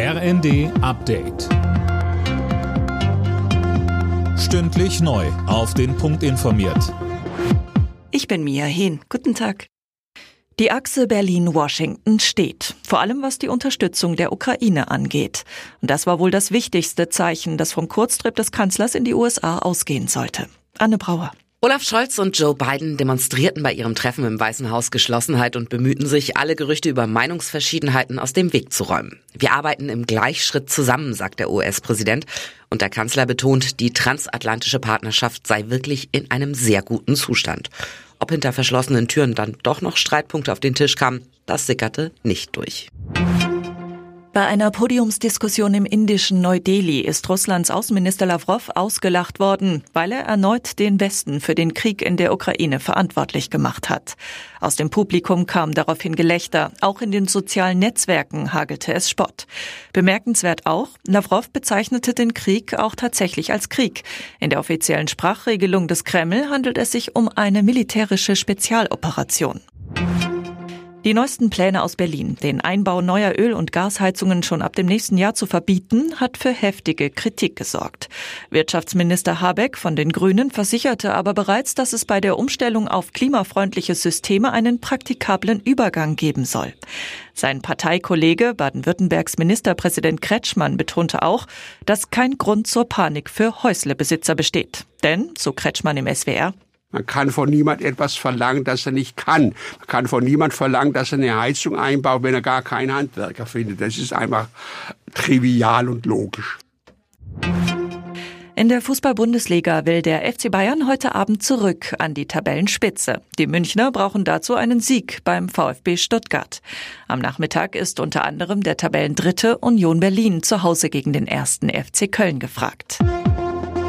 RND Update. Stündlich neu. Auf den Punkt informiert. Ich bin Mia Hehn. Guten Tag. Die Achse Berlin-Washington steht, vor allem was die Unterstützung der Ukraine angeht. Und das war wohl das wichtigste Zeichen, das vom Kurztrip des Kanzlers in die USA ausgehen sollte. Anne Brauer. Olaf Scholz und Joe Biden demonstrierten bei ihrem Treffen im Weißen Haus Geschlossenheit und bemühten sich, alle Gerüchte über Meinungsverschiedenheiten aus dem Weg zu räumen. Wir arbeiten im Gleichschritt zusammen, sagt der US-Präsident. Und der Kanzler betont, die transatlantische Partnerschaft sei wirklich in einem sehr guten Zustand. Ob hinter verschlossenen Türen dann doch noch Streitpunkte auf den Tisch kamen, das sickerte nicht durch. Bei einer Podiumsdiskussion im indischen Neu-Delhi ist Russlands Außenminister Lavrov ausgelacht worden, weil er erneut den Westen für den Krieg in der Ukraine verantwortlich gemacht hat. Aus dem Publikum kam daraufhin Gelächter. Auch in den sozialen Netzwerken hagelte es Spott. Bemerkenswert auch, Lavrov bezeichnete den Krieg auch tatsächlich als Krieg. In der offiziellen Sprachregelung des Kreml handelt es sich um eine militärische Spezialoperation. Die neuesten Pläne aus Berlin, den Einbau neuer Öl- und Gasheizungen schon ab dem nächsten Jahr zu verbieten, hat für heftige Kritik gesorgt. Wirtschaftsminister Habeck von den Grünen versicherte aber bereits, dass es bei der Umstellung auf klimafreundliche Systeme einen praktikablen Übergang geben soll. Sein Parteikollege, Baden-Württembergs Ministerpräsident Kretschmann, betonte auch, dass kein Grund zur Panik für Häuslebesitzer besteht. Denn, so Kretschmann im SWR, man kann von niemand etwas verlangen, das er nicht kann. Man kann von niemand verlangen, dass er eine Heizung einbaut, wenn er gar keinen Handwerker findet. Das ist einfach trivial und logisch. In der Fußball-Bundesliga will der FC Bayern heute Abend zurück an die Tabellenspitze. Die Münchner brauchen dazu einen Sieg beim VfB Stuttgart. Am Nachmittag ist unter anderem der Tabellendritte Union Berlin zu Hause gegen den ersten FC Köln gefragt.